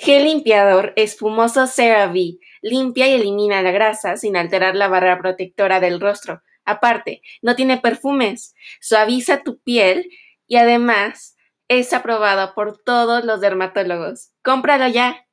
Gel limpiador espumoso CeraVe limpia y elimina la grasa sin alterar la barrera protectora del rostro. Aparte, no tiene perfumes, suaviza tu piel y además es aprobado por todos los dermatólogos. ¡Cómpralo ya!